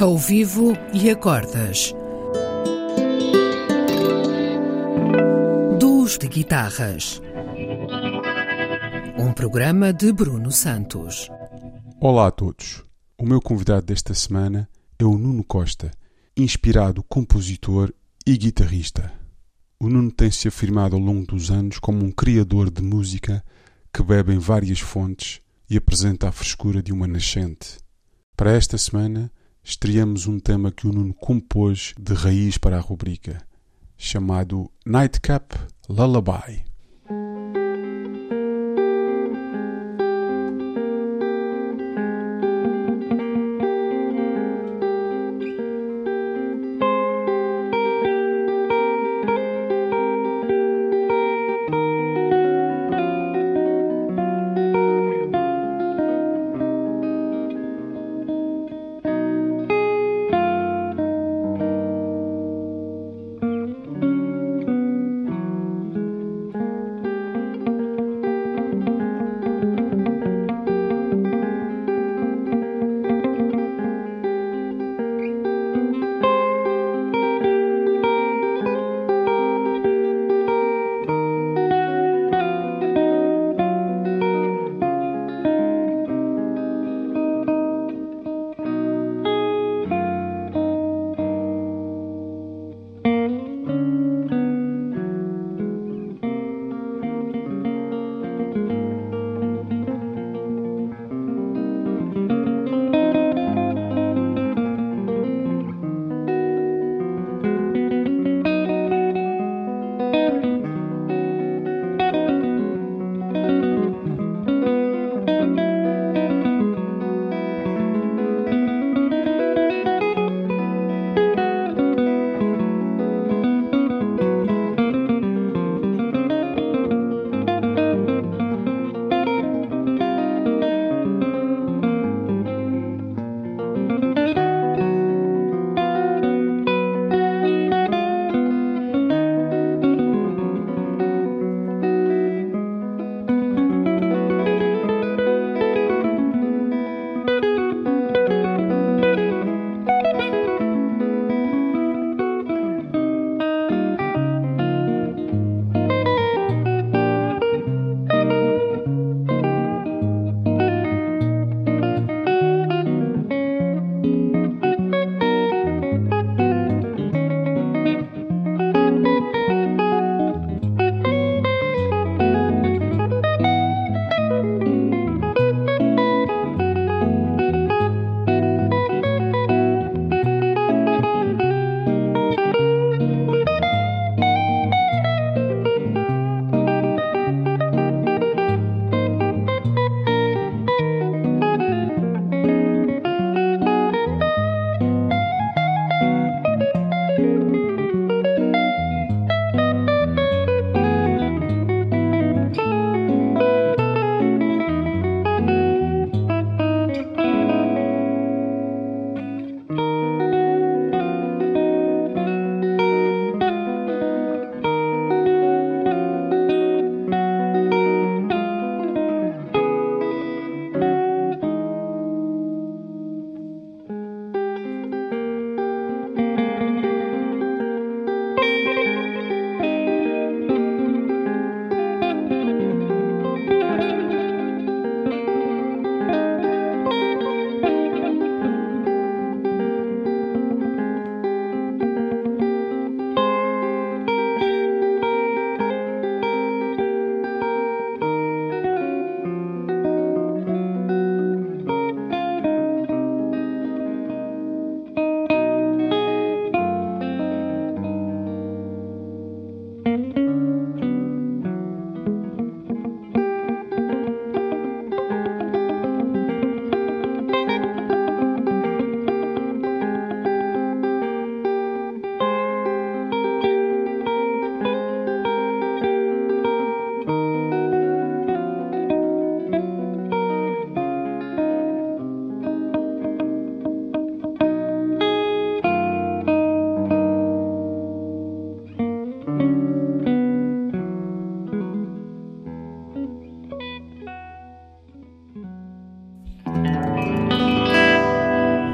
ao vivo e acordas. Duos de guitarras. Um programa de Bruno Santos. Olá a todos. O meu convidado desta semana é o Nuno Costa, inspirado compositor e guitarrista. O Nuno tem-se afirmado ao longo dos anos como um criador de música que bebe em várias fontes e apresenta a frescura de uma nascente. Para esta semana, estreamos um tema que o Nuno compôs de raiz para a rubrica, chamado Nightcap Lullaby.